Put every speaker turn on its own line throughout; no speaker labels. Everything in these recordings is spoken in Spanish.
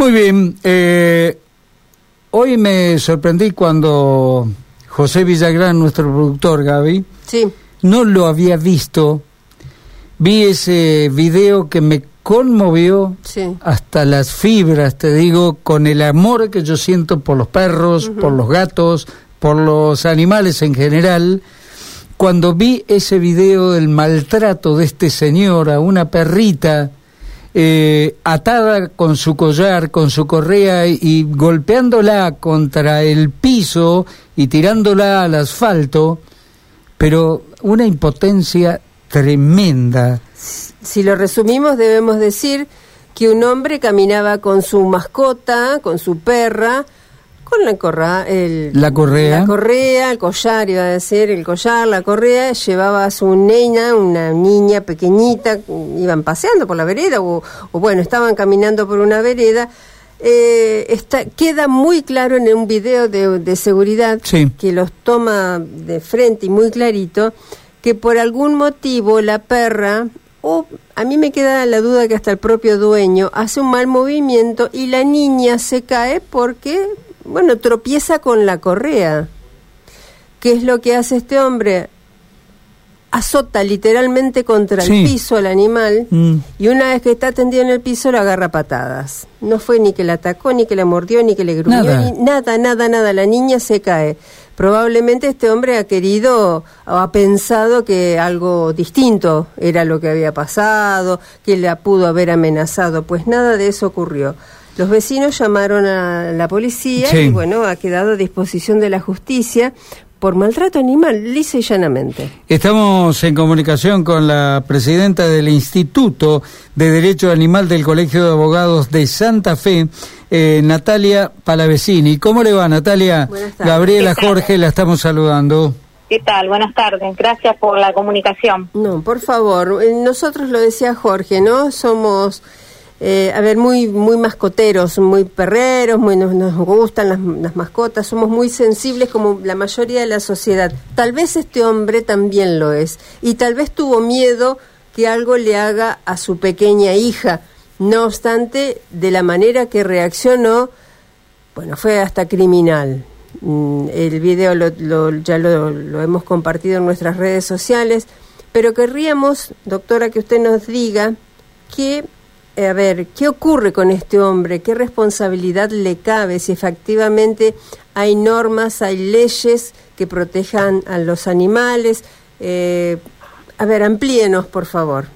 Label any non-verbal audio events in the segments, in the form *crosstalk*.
Muy bien. Eh, hoy me sorprendí cuando José Villagrán, nuestro productor, Gaby,
Sí.
no lo había visto. Vi ese video que me conmovió
Sí.
hasta las fibras, te digo, con el amor que yo siento por los perros, por los gatos, por los animales en general. Cuando vi ese video del maltrato de este señor a una perrita eh, atada con su collar, con su correa y, golpeándola contra el piso y tirándola al asfalto, pero una impotencia tremenda.
Si lo resumimos, debemos decir que un hombre caminaba con su mascota, con su perra, con la, corra, el,
La correa.
la correa, el collar, iba a decir, el collar, la correa, llevaba a su nena, una niña pequeñita, iban paseando por la vereda o, o bueno, estaban caminando por una vereda. Eh, está, queda muy claro en un video de, de seguridad
Sí.
que los toma de frente y muy clarito que por algún motivo la perra o a mí me queda la duda que hasta el propio dueño hace un mal movimiento y la niña se cae porque bueno tropieza con la correa qué es lo que hace este hombre azota literalmente contra
Sí.
el piso al animal
Mm.
y una vez que está tendido en el piso lo agarra patadas. No fue ni que la atacó, ni que la mordió, ni que le gruñó,
Nada.
ni nada, nada, nada. La niña se cae. Probablemente este hombre ha querido o ha pensado que algo distinto era lo que había pasado, que la pudo haber amenazado. Pues nada de eso ocurrió. Los vecinos llamaron a la policía
Sí.
y bueno, ha quedado a disposición de la justicia por maltrato animal, lisa y llanamente.
Estamos en comunicación con la presidenta del Instituto de Derecho Animal del Colegio de Abogados de Santa Fe, eh, Natalia Palavecini. ¿Cómo le va, Natalia?
Buenas tardes.
Gabriela. Jorge, la estamos saludando.
¿Qué tal? Buenas tardes. Gracias por la comunicación.
No, por favor, eh, nosotros lo decía Jorge, ¿no? Somos, eh, a ver, muy muy mascoteros, muy perreros, muy nos, gustan las, mascotas, somos muy sensibles como la mayoría de la sociedad. Tal vez este hombre también lo es y tal vez tuvo miedo que algo le haga a su pequeña hija. No obstante, de la manera que reaccionó, bueno, fue hasta criminal. Mm, El video lo- ya lo, lo hemos compartido en nuestras redes sociales, pero querríamos, doctora, que usted nos diga qué, eh, a ver, qué ocurre con este hombre, qué responsabilidad le cabe, si efectivamente hay normas, hay leyes que protejan a los animales. Eh, a ver, amplíenos, por favor.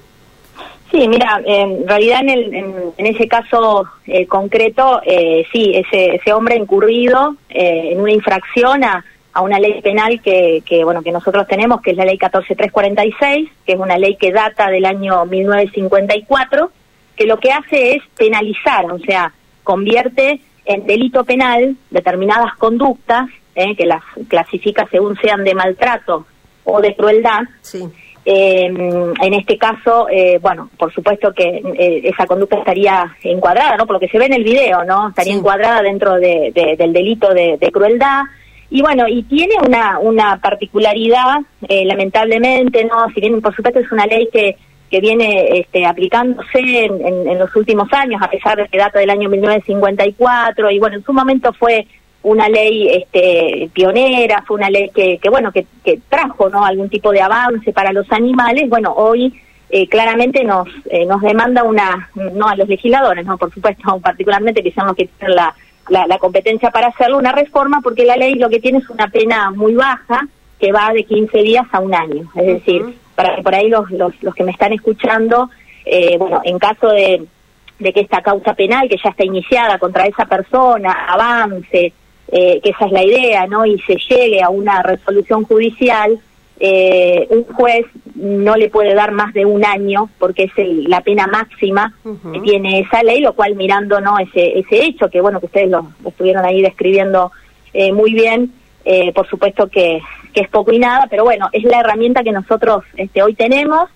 Sí, mira, en realidad en, el, en, en ese caso eh, concreto, eh, sí, ese, ese hombre incurrido eh, en una infracción a, a una ley penal que, que, bueno, que nosotros tenemos, que es la ley 14346, que es una ley que data del año 1954, que lo que hace es penalizar, o sea, convierte en delito penal determinadas conductas, eh, que las clasifica según sean de maltrato o de crueldad,
Sí.
eh, en este caso, eh, bueno, por supuesto que eh, esa conducta estaría encuadrada, ¿no? Por lo que se ve en el video, ¿no? Estaría
Sí.
encuadrada dentro de- de- del delito de, de crueldad. Y bueno, y tiene una, una particularidad, eh, lamentablemente, ¿no? Si bien, por supuesto, es una ley que, que viene este, aplicándose en, en- en los últimos años, a pesar de que data del año 1954, y bueno, en su momento fue una ley este, pionera, fue una ley que, que bueno, que, que trajo ¿no? algún tipo de avance para los animales, bueno, hoy eh, claramente nos eh, nos demanda una, no a los legisladores, no por supuesto, *laughs* particularmente que son los que tienen la, la, la competencia para hacerlo, una reforma, porque la ley lo que tiene es una pena muy baja, que va de 15 días a un año, es decir. Para que por ahí los, los, los que me están escuchando, eh, bueno, en caso de, de que esta causa penal que ya está iniciada contra esa persona avance, eh, que esa es la idea, ¿no? Y se llegue a una resolución judicial, eh, un juez no le puede dar más de un año porque es el- la pena máxima que tiene esa ley, lo cual mirando no ese ese hecho que bueno que ustedes lo, lo estuvieron ahí describiendo eh, muy bien, eh, por supuesto que, que es poco y nada, pero bueno es la herramienta que nosotros este hoy tenemos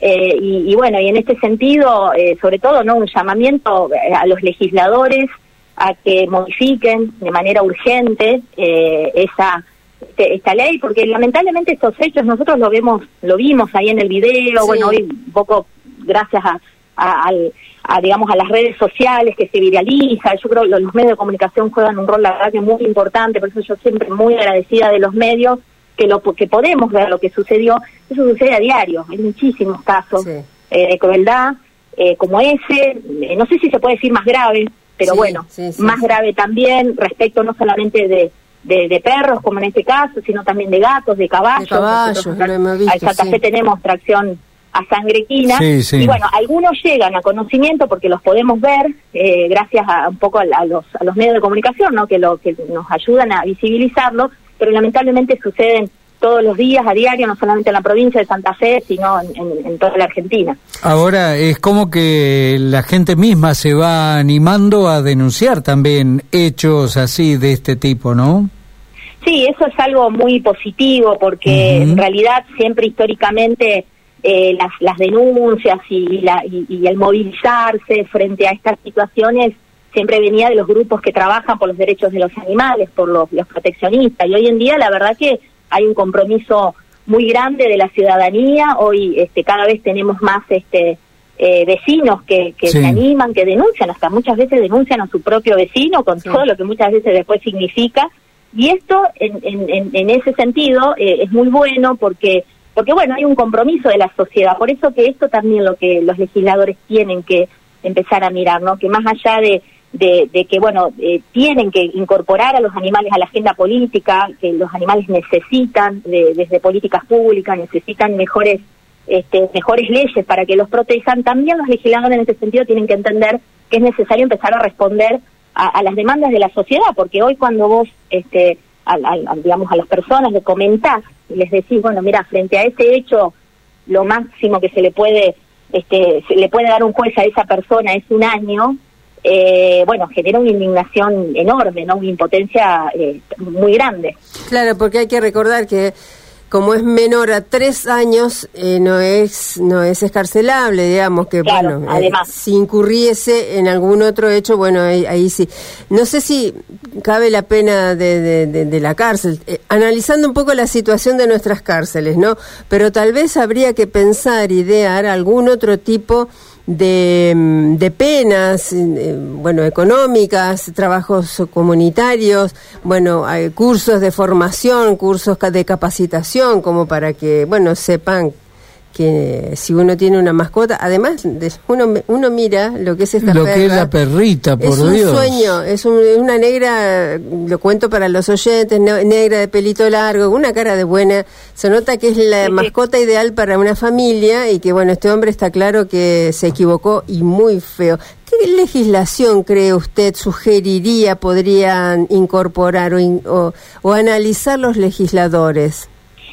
eh, y, y bueno, y en este sentido, eh, sobre todo, no un llamamiento eh, a los legisladores a que modifiquen de manera urgente eh, esa este- esta ley, porque lamentablemente estos hechos nosotros lo vemos, lo vimos ahí en el video,
Sí.
bueno, hoy un poco gracias a, a, digamos, a las redes sociales que se viraliza. Yo creo que los medios de comunicación juegan un rol, la verdad, que muy importante, por eso yo siempre muy agradecida de los medios que lo que podemos ver lo que sucedió. Eso sucede a diario, hay muchísimos casos eh, de crueldad eh, como ese, eh, no sé si se puede decir más grave, pero bueno, más grave también respecto no solamente de, de, perros, como en este caso, sino también de gatos, de caballos. De
caballos,
Santa Fe tenemos tracción a sangre quina. y bueno, algunos llegan a conocimiento porque los podemos ver eh, gracias a un poco a, los, a los medios de comunicación, ¿no? que, lo, que nos ayudan a visibilizarlo, pero lamentablemente suceden todos los días, a diario, no solamente en la provincia de Santa Fe, sino en, toda la Argentina.
Ahora, es como que la gente misma se va animando a denunciar también hechos así de este tipo, ¿no?
Sí, eso es algo muy positivo porque en realidad siempre históricamente eh, las, las denuncias y, la, y, el movilizarse frente a estas situaciones siempre venía de los grupos que trabajan por los derechos de los animales, por los, los proteccionistas. Y hoy en día la verdad que hay un compromiso muy grande de la ciudadanía. Hoy este, cada vez tenemos más este, eh, vecinos que, que se animan, que denuncian, hasta muchas veces denuncian a su propio vecino con todo lo que muchas veces después significa. Y esto, en, en, en ese sentido, eh, es muy bueno porque porque bueno, hay un compromiso de la sociedad, por eso que esto también lo que los legisladores tienen que empezar a mirar, ¿no? Que más allá de, de, que, bueno, eh, tienen que incorporar a los animales a la agenda política, que los animales necesitan desde políticas públicas, necesitan mejores este, mejores leyes para que los protejan, también los legisladores en ese sentido tienen que entender que es necesario empezar a responder a, a las demandas de la sociedad, porque hoy cuando vos este, a, digamos, a las personas, le comentás y les decís, bueno, mira, frente a ese hecho, lo máximo que se le puede, este, se le puede dar un juez a esa persona es un año, eh, bueno, genera una indignación enorme, ¿no? Una impotencia eh, muy grande.
Claro, porque hay que recordar que como es menor a tres años, eh, no es no es escarcelable, digamos que bueno, eh, si incurriese en algún otro hecho, bueno, ahí, sí. No sé si cabe la pena de, de, la cárcel, eh, analizando un poco la situación de nuestras cárceles, ¿no? Pero tal vez habría que pensar, idear algún otro tipo de, mm, de penas, eh, bueno, económicas, trabajos comunitarios, bueno, hay cursos de formación, cursos de capacitación, como para que, bueno, sepan que si uno tiene una mascota, además uno uno mira lo que es esta
lo que es la perrita, por
es
un
sueño, es, una negra, lo cuento para los oyentes, negra de pelito largo, una cara de buena, se nota que es la mascota ideal para una familia y que bueno, este hombre está claro que se equivocó y muy feo. ¿Qué legislación cree usted sugeriría podrían incorporar o, o analizar los legisladores?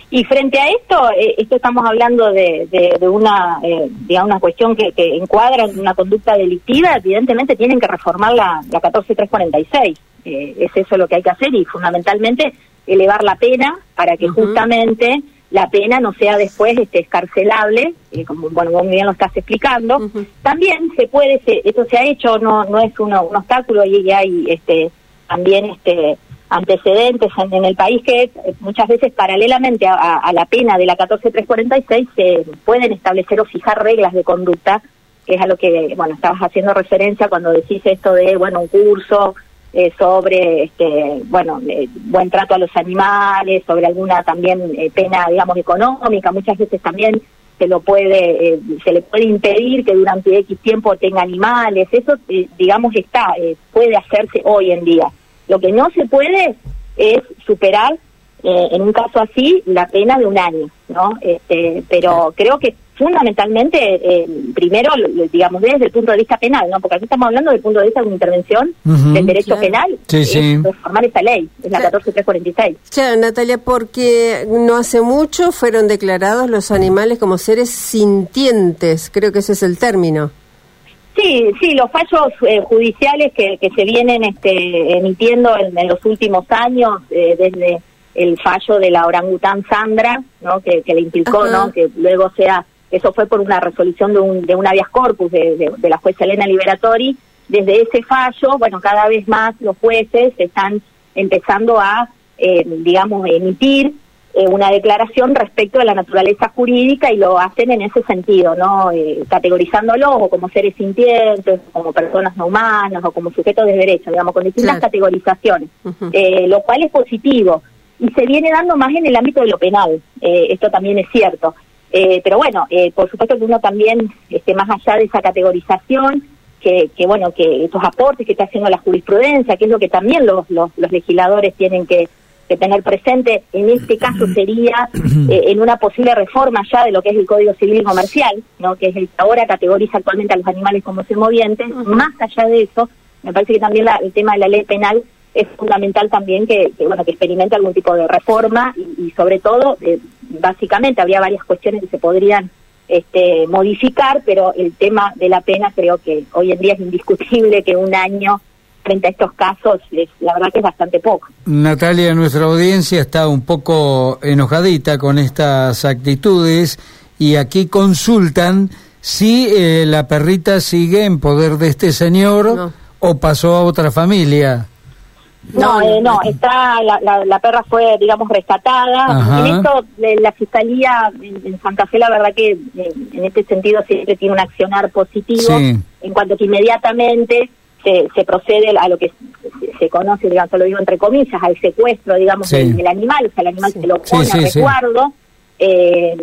Y frente a esto, eh, esto estamos hablando de, de, una, eh, digamos, una cuestión que, que, encuadra en una conducta delictiva, evidentemente tienen que reformar la, la 14346. Eh, es eso lo que hay que hacer y fundamentalmente elevar la pena para que justamente la pena no sea después este, escarcelable, eh, como bueno, vos bien lo estás explicando. También se puede, esto se ha hecho, no no es un obstáculo y hay este también este antecedentes en, el país que muchas veces paralelamente a, la pena de la 14346 se pueden establecer o fijar reglas de conducta, que es a lo que, bueno, estabas haciendo referencia cuando decís esto de, bueno, un curso eh, sobre, este, bueno, eh, buen trato a los animales, sobre alguna también eh, pena, digamos, económica, muchas veces también se lo puede, se le puede impedir que durante X tiempo tenga animales, eso, digamos, está, puede hacerse hoy en día. Lo que no se puede es superar, eh, en un caso así, la pena de un año, ¿no? Este, pero creo que fundamentalmente, eh, primero, digamos, desde el punto de vista penal, ¿no? Porque aquí estamos hablando del punto de vista de una intervención del derecho penal,
sí, sí.
reformar esa ley, es la 14346.
Claro, Natalia, porque no hace mucho fueron declarados los animales como seres sintientes, creo que ese es el término.
Sí, sí, los fallos eh, judiciales que, que, se vienen este, emitiendo en, los últimos años, eh, desde el fallo de la orangután Sandra, ¿no? que, le implicó, ¿no? que luego sea, eso fue por una resolución de un, de un habeas corpus de, de, la jueza Elena Liberatori, desde ese fallo, bueno, cada vez más los jueces están empezando a, eh, digamos, emitir eh, una declaración respecto de la naturaleza jurídica y lo hacen en ese sentido, ¿no? Eh, categorizándolos o como seres sintientes, como personas no humanas o como sujetos de derecho, digamos, con distintas categorizaciones, eh, lo cual es positivo. Y se viene dando más en el ámbito de lo penal, esto también es cierto. pero bueno, por supuesto que uno también, esté más allá de esa categorización, que, que, bueno, que estos aportes que está haciendo la jurisprudencia, que es lo que también los, los legisladores tienen que que tener presente en este caso sería *clears throat* eh, en una posible reforma ya de lo que es el Código Civil Comercial, no que es el que ahora categoriza actualmente a los animales como movientes. Más allá de eso, me parece que también el tema de la ley penal es fundamental también que, bueno que experimente algún tipo de reforma y, sobre todo eh, básicamente habría varias cuestiones que se podrían este, modificar, pero el tema de la pena creo que hoy en día es indiscutible que un año frente a estos casos, es, la verdad que es bastante poco.
Natalia, nuestra audiencia está un poco enojadita con estas actitudes y aquí consultan si eh, la perrita sigue en poder de este señor o pasó a otra familia.
No, eh, no, está la, la, perra fue, digamos, rescatada. En esto, la fiscalía en, Santa Fe, la verdad que eh, en este sentido siempre tiene un accionar positivo, en cuanto que inmediatamente se, procede a lo que se, conoce, digamos, lo digo entre comillas, al secuestro, digamos, del, animal, o sea, el animal se lo pone a resguardo eh,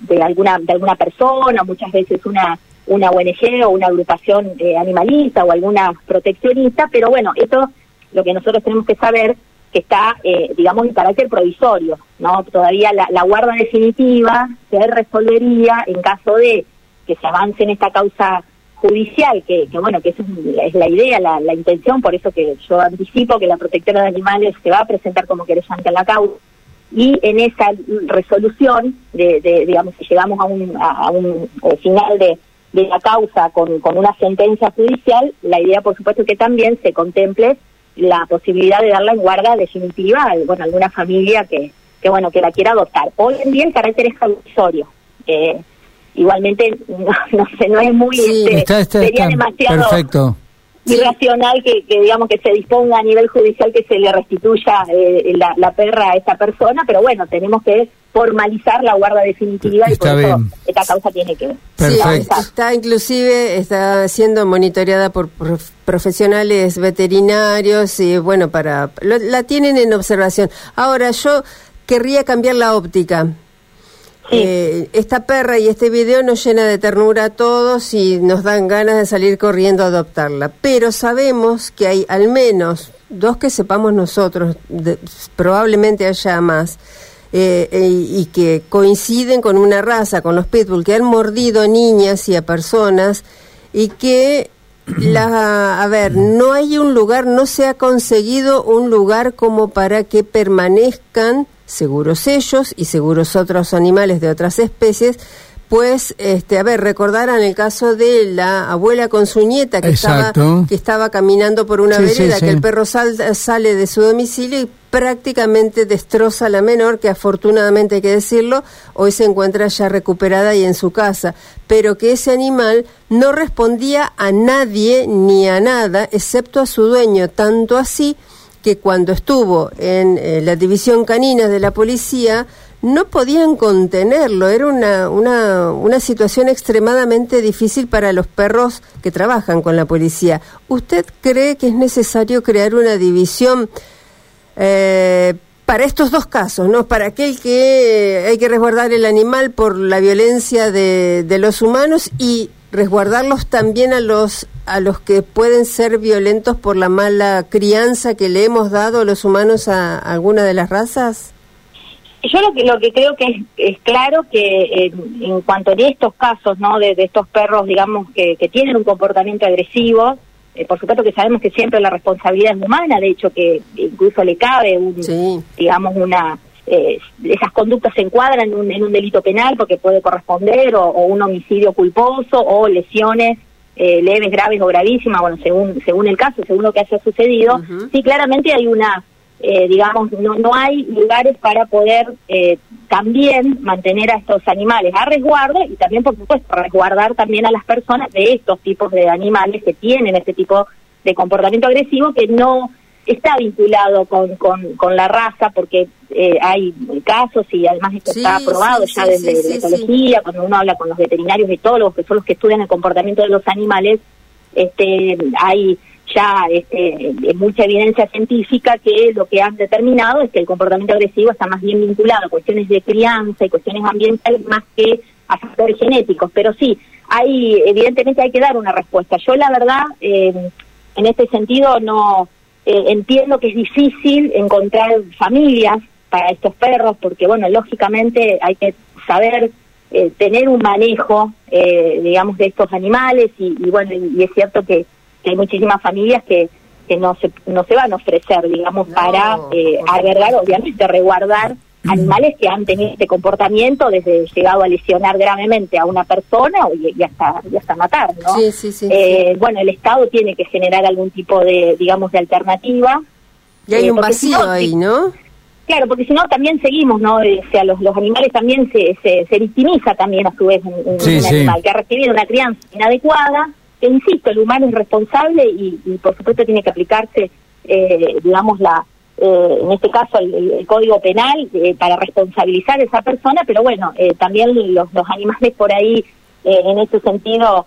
de alguna de alguna persona, muchas veces una una ONG o una agrupación eh, animalista o alguna proteccionista, pero bueno, esto lo que nosotros tenemos que saber que está, eh, digamos, en carácter provisorio, ¿no? Todavía la, la guarda definitiva se resolvería en caso de que se avance en esta causa judicial, que, bueno, que esa es, la idea, la, intención, por eso que yo anticipo que la protectora de animales se va a presentar como querellante en la causa, y en esa resolución, de, digamos, si llegamos a un, a, un final de, de la causa con, con una sentencia judicial, la idea, por supuesto, que también se contemple la posibilidad de darla en guarda definitiva a bueno, alguna familia que, que, bueno, que la quiera adoptar. Hoy en día el carácter es. Eh, igualmente no, sé no es muy este, sería demasiado
perfecto.
irracional que, digamos que se disponga a nivel judicial que se le restituya eh, la, perra a esta persona pero bueno tenemos que formalizar la guarda definitiva y por eso esta causa tiene que
está inclusive está siendo monitoreada por profesionales veterinarios y bueno para la tienen en observación. Ahora yo querría cambiar la óptica eh, esta perra y este video nos llena de ternura a todos y nos dan ganas de salir corriendo a adoptarla. Pero sabemos que hay al menos dos que sepamos nosotros, probablemente haya más, eh, eh, y que coinciden con una raza, con los pitbull, que han mordido a niñas y a personas y que *clears throat* la, a ver, no hay un lugar, no se ha conseguido un lugar como para que permanezcan seguros ellos y seguros otros animales de otras especies, pues, este, a ver, recordarán el caso de la abuela con su nieta que, estaba, que estaba caminando por una vereda, que el perro sale de su domicilio y prácticamente destroza a la menor, que afortunadamente hay que decirlo, hoy se encuentra ya recuperada y en su casa, pero que ese animal no respondía a nadie ni a nada, excepto a su dueño, tanto así que cuando estuvo en eh, la división canina de la policía no podían contenerlo. Era una, una, una, situación extremadamente difícil para los perros que trabajan con la policía. ¿Usted cree que es necesario crear una división eh, para estos dos casos, ¿no? Para aquel que hay que resguardar el animal por la violencia de, de los humanos y resguardarlos también a los a los que pueden ser violentos por la mala crianza que le hemos dado los humanos a, alguna de las razas?
Yo lo que lo que creo que es, claro que en cuanto a estos casos, ¿no? De, estos perros, digamos que, tienen un comportamiento agresivo, eh, por supuesto que sabemos que siempre la responsabilidad es humana, de hecho que incluso le cabe un, digamos una eh, esas conductas se encuadran en un, en un, delito penal porque puede corresponder o, un homicidio culposo o lesiones eh, leves, graves o gravísimas, bueno, según según el caso, según lo que haya sucedido, sí, claramente hay una, eh, digamos, no, no hay lugares para poder también mantener a estos animales a resguardo y también, por supuesto, resguardar también a las personas de estos tipos de animales que tienen este tipo de comportamiento agresivo que no está vinculado con, con, con la raza porque eh, hay casos y además esto está aprobado ya desde la ecología, cuando uno habla con los veterinarios etólogos, que son los que estudian el comportamiento de los animales, este, hay ya este, mucha evidencia científica que lo que han determinado es que el comportamiento agresivo está más bien vinculado a cuestiones de crianza y cuestiones ambientales más que a factores genéticos. Pero sí, hay evidentemente hay que dar una respuesta. Yo la verdad, eh, en este sentido, no eh, entiendo que es difícil encontrar familias para estos perros porque, bueno, lógicamente hay que saber eh, tener un manejo, digamos, de estos animales y, bueno, y es cierto que que hay muchísimas familias que, que no, se, no se van a ofrecer, digamos, para eh, albergar, obviamente, resguardar animales que han tenido este comportamiento desde llegado a lesionar gravemente a una persona y, hasta, y hasta matar, ¿no?
Sí, sí, sí,
eh, Bueno, el Estado tiene que generar algún tipo de, digamos, de alternativa.
Y hay eh, un vacío ahí, ¿no?
Claro, porque si no también seguimos, ¿no? O sea, los, los animales también se, se, se victimiza también a su vez un, un animal que ha recibido una crianza inadecuada insisto, el humano es responsable y, por supuesto tiene que aplicarse, eh, digamos, la eh, en este caso el, código penal eh, para responsabilizar a esa persona, pero bueno, también los, los animales por ahí, en ese sentido,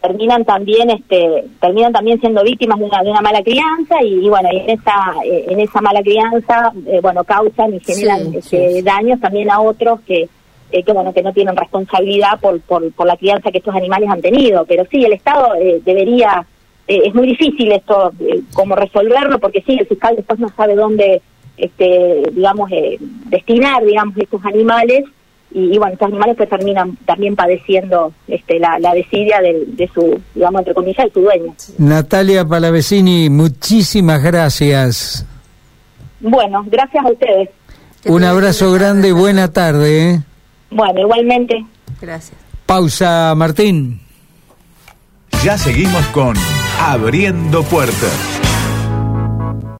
terminan también este terminan también siendo víctimas de una, de una mala crianza y, bueno y en esa en esa mala crianza bueno causan y generan este, daños también a otros que eh, que bueno que no tienen responsabilidad por, por, por, la crianza que estos animales han tenido. Pero sí el Estado eh, debería eh, es muy difícil esto como resolverlo porque sí el fiscal después no sabe dónde este digamos destinar digamos estos animales y, bueno estos animales pues terminan también padeciendo este la, la desidia de, de su digamos entre comillas de su dueño
Natalia Palavecini muchísimas gracias
bueno gracias a ustedes
un abrazo grande y buena tarde
bueno, igualmente.
Gracias.
Pausa, Martín.
Ya seguimos con Abriendo Puertas.